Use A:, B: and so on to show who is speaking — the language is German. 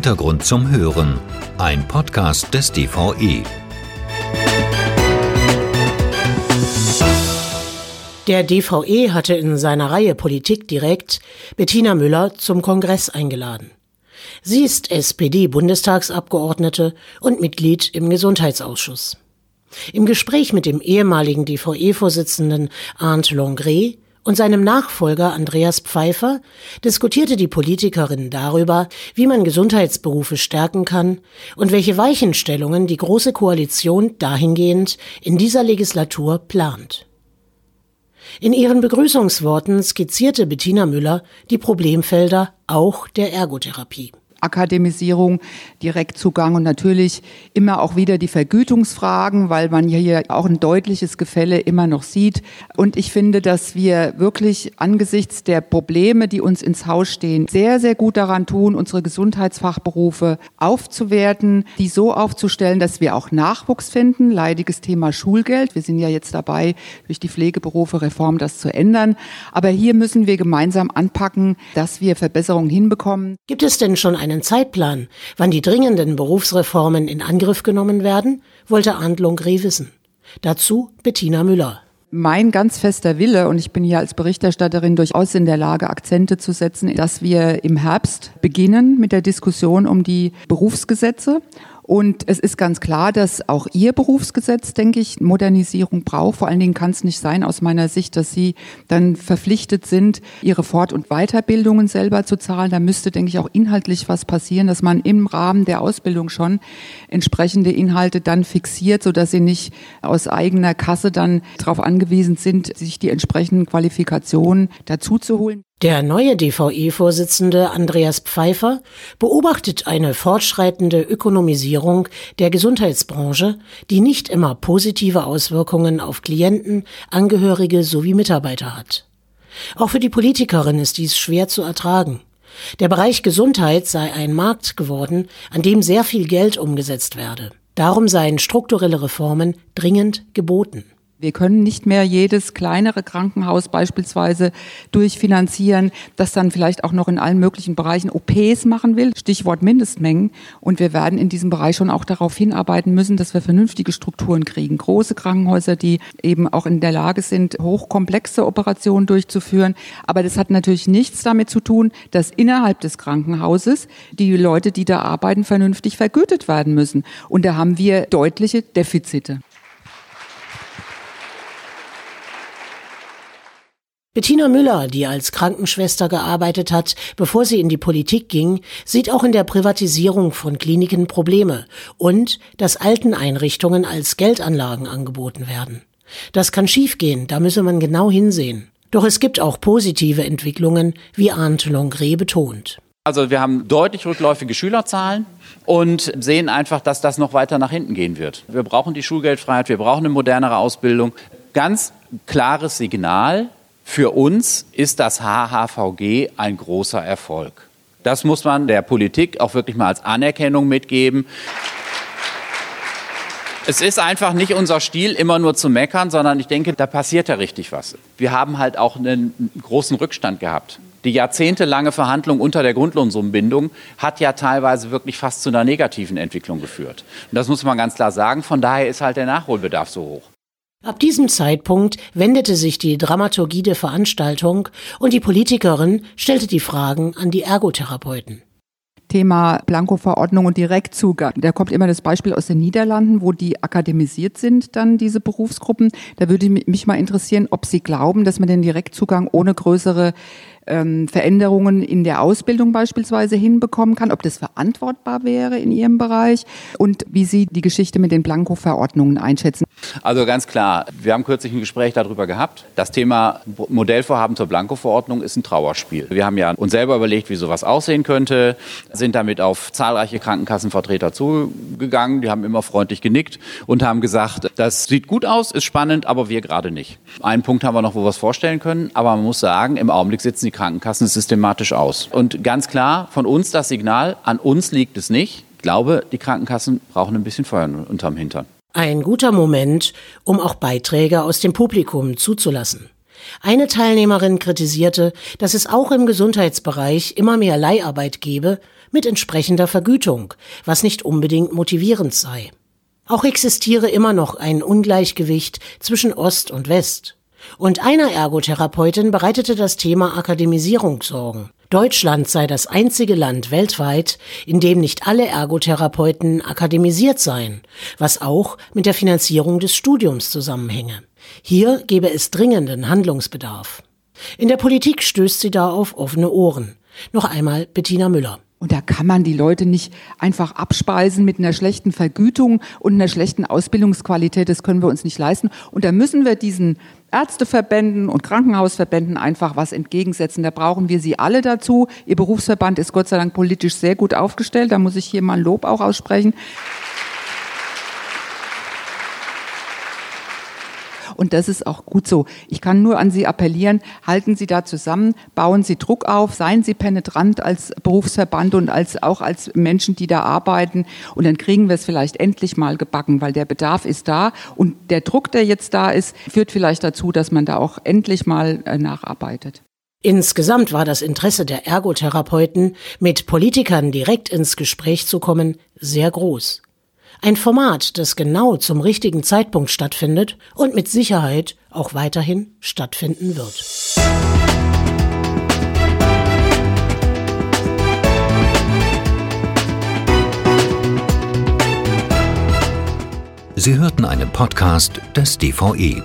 A: Hintergrund zum Hören, ein Podcast des DVE.
B: Der DVE hatte in seiner Reihe Politik direkt Bettina Müller zum Kongress eingeladen. Sie ist SPD-Bundestagsabgeordnete und Mitglied im Gesundheitsausschuss. Im Gespräch mit dem ehemaligen DVE-Vorsitzenden Arndt Longret und seinem Nachfolger Andreas Pfeiffer diskutierte die Politikerin darüber, wie man Gesundheitsberufe stärken kann und welche Weichenstellungen die Große Koalition dahingehend in dieser Legislatur plant. In ihren Begrüßungsworten skizzierte Bettina Müller die Problemfelder auch der Ergotherapie.
C: Akademisierung, Direktzugang und natürlich immer auch wieder die Vergütungsfragen, weil man hier auch ein deutliches Gefälle immer noch sieht. Und ich finde, dass wir wirklich angesichts der Probleme, die uns ins Haus stehen, sehr, sehr gut daran tun, unsere Gesundheitsfachberufe aufzuwerten, die so aufzustellen, dass wir auch Nachwuchs finden. Leidiges Thema Schulgeld. Wir sind ja jetzt dabei, durch die Pflegeberufe Reform das zu ändern. Aber hier müssen wir gemeinsam anpacken, dass wir Verbesserungen hinbekommen.
B: Gibt es denn schon ein einen Zeitplan, wann die dringenden Berufsreformen in Angriff genommen werden, wollte Arndt Longre wissen. Dazu Bettina Müller
C: mein ganz fester Wille, und ich bin hier als Berichterstatterin durchaus in der Lage, Akzente zu setzen, dass wir im Herbst beginnen mit der Diskussion um die Berufsgesetze und es ist ganz klar, dass auch Ihr Berufsgesetz, denke ich, Modernisierung braucht. Vor allen Dingen kann es nicht sein, aus meiner Sicht, dass Sie dann verpflichtet sind, Ihre Fort- und Weiterbildungen selber zu zahlen. Da müsste, denke ich, auch inhaltlich was passieren, dass man im Rahmen der Ausbildung schon entsprechende Inhalte dann fixiert, sodass Sie nicht aus eigener Kasse dann darauf angewiesen sind, sich die entsprechenden Qualifikationen dazu zu holen.
B: Der neue DVE-Vorsitzende Andreas Pfeiffer beobachtet eine fortschreitende Ökonomisierung der Gesundheitsbranche, die nicht immer positive Auswirkungen auf Klienten, Angehörige sowie Mitarbeiter hat. Auch für die Politikerin ist dies schwer zu ertragen. Der Bereich Gesundheit sei ein Markt geworden, an dem sehr viel Geld umgesetzt werde. Darum seien strukturelle Reformen dringend geboten.
C: Wir können nicht mehr jedes kleinere Krankenhaus beispielsweise durchfinanzieren, das dann vielleicht auch noch in allen möglichen Bereichen OPs machen will. Stichwort Mindestmengen. Und wir werden in diesem Bereich schon auch darauf hinarbeiten müssen, dass wir vernünftige Strukturen kriegen. Große Krankenhäuser, die eben auch in der Lage sind, hochkomplexe Operationen durchzuführen. Aber das hat natürlich nichts damit zu tun, dass innerhalb des Krankenhauses die Leute, die da arbeiten, vernünftig vergütet werden müssen. Und da haben wir deutliche Defizite.
B: Bettina Müller, die als Krankenschwester gearbeitet hat, bevor sie in die Politik ging, sieht auch in der Privatisierung von Kliniken Probleme und dass Alteneinrichtungen als Geldanlagen angeboten werden. Das kann schiefgehen, da müsse man genau hinsehen. Doch es gibt auch positive Entwicklungen, wie Arndt Longre betont.
D: Also wir haben deutlich rückläufige Schülerzahlen und sehen einfach, dass das noch weiter nach hinten gehen wird. Wir brauchen die Schulgeldfreiheit, wir brauchen eine modernere Ausbildung. Ganz klares Signal, für uns ist das HHVG ein großer Erfolg. Das muss man der Politik auch wirklich mal als Anerkennung mitgeben. Es ist einfach nicht unser Stil, immer nur zu meckern, sondern ich denke, da passiert ja richtig was. Wir haben halt auch einen großen Rückstand gehabt. Die jahrzehntelange Verhandlung unter der Grundlohnsummenbindung hat ja teilweise wirklich fast zu einer negativen Entwicklung geführt. Und das muss man ganz klar sagen. Von daher ist halt der Nachholbedarf so hoch.
B: Ab diesem Zeitpunkt wendete sich die Dramaturgie der Veranstaltung und die Politikerin stellte die Fragen an die Ergotherapeuten.
C: Thema Blanko-Verordnung und Direktzugang. Da kommt immer das Beispiel aus den Niederlanden, wo die akademisiert sind, dann diese Berufsgruppen. Da würde mich mal interessieren, ob Sie glauben, dass man den Direktzugang ohne größere ähm, Veränderungen in der Ausbildung beispielsweise hinbekommen kann, ob das verantwortbar wäre in Ihrem Bereich und wie Sie die Geschichte mit den Blanko-Verordnungen einschätzen.
D: Also ganz klar, wir haben kürzlich ein Gespräch darüber gehabt. Das Thema Modellvorhaben zur Blanko-Verordnung ist ein Trauerspiel. Wir haben ja uns selber überlegt, wie sowas aussehen könnte, sind damit auf zahlreiche Krankenkassenvertreter zugegangen. Die haben immer freundlich genickt und haben gesagt, das sieht gut aus, ist spannend, aber wir gerade nicht. Einen Punkt haben wir noch, wo wir es vorstellen können, aber man muss sagen, im Augenblick sitzen die Krankenkassen systematisch aus. Und ganz klar, von uns das Signal, an uns liegt es nicht. Ich glaube, die Krankenkassen brauchen ein bisschen Feuer unterm Hintern.
B: Ein guter Moment, um auch Beiträge aus dem Publikum zuzulassen. Eine Teilnehmerin kritisierte, dass es auch im Gesundheitsbereich immer mehr Leiharbeit gebe mit entsprechender Vergütung, was nicht unbedingt motivierend sei. Auch existiere immer noch ein Ungleichgewicht zwischen Ost und West. Und einer Ergotherapeutin bereitete das Thema Akademisierung Sorgen. Deutschland sei das einzige Land weltweit, in dem nicht alle Ergotherapeuten akademisiert seien, was auch mit der Finanzierung des Studiums zusammenhänge. Hier gebe es dringenden Handlungsbedarf. In der Politik stößt sie da auf offene Ohren. Noch einmal Bettina Müller.
C: Und da kann man die Leute nicht einfach abspeisen mit einer schlechten Vergütung und einer schlechten Ausbildungsqualität. Das können wir uns nicht leisten. Und da müssen wir diesen Ärzteverbänden und Krankenhausverbänden einfach was entgegensetzen. Da brauchen wir sie alle dazu. Ihr Berufsverband ist Gott sei Dank politisch sehr gut aufgestellt. Da muss ich hier mal Lob auch aussprechen. Und das ist auch gut so. Ich kann nur an Sie appellieren, halten Sie da zusammen, bauen Sie Druck auf, seien Sie penetrant als Berufsverband und als, auch als Menschen, die da arbeiten. Und dann kriegen wir es vielleicht endlich mal gebacken, weil der Bedarf ist da. Und der Druck, der jetzt da ist, führt vielleicht dazu, dass man da auch endlich mal äh, nacharbeitet.
B: Insgesamt war das Interesse der Ergotherapeuten, mit Politikern direkt ins Gespräch zu kommen, sehr groß. Ein Format, das genau zum richtigen Zeitpunkt stattfindet und mit Sicherheit auch weiterhin stattfinden wird.
A: Sie hörten einen Podcast des DVE.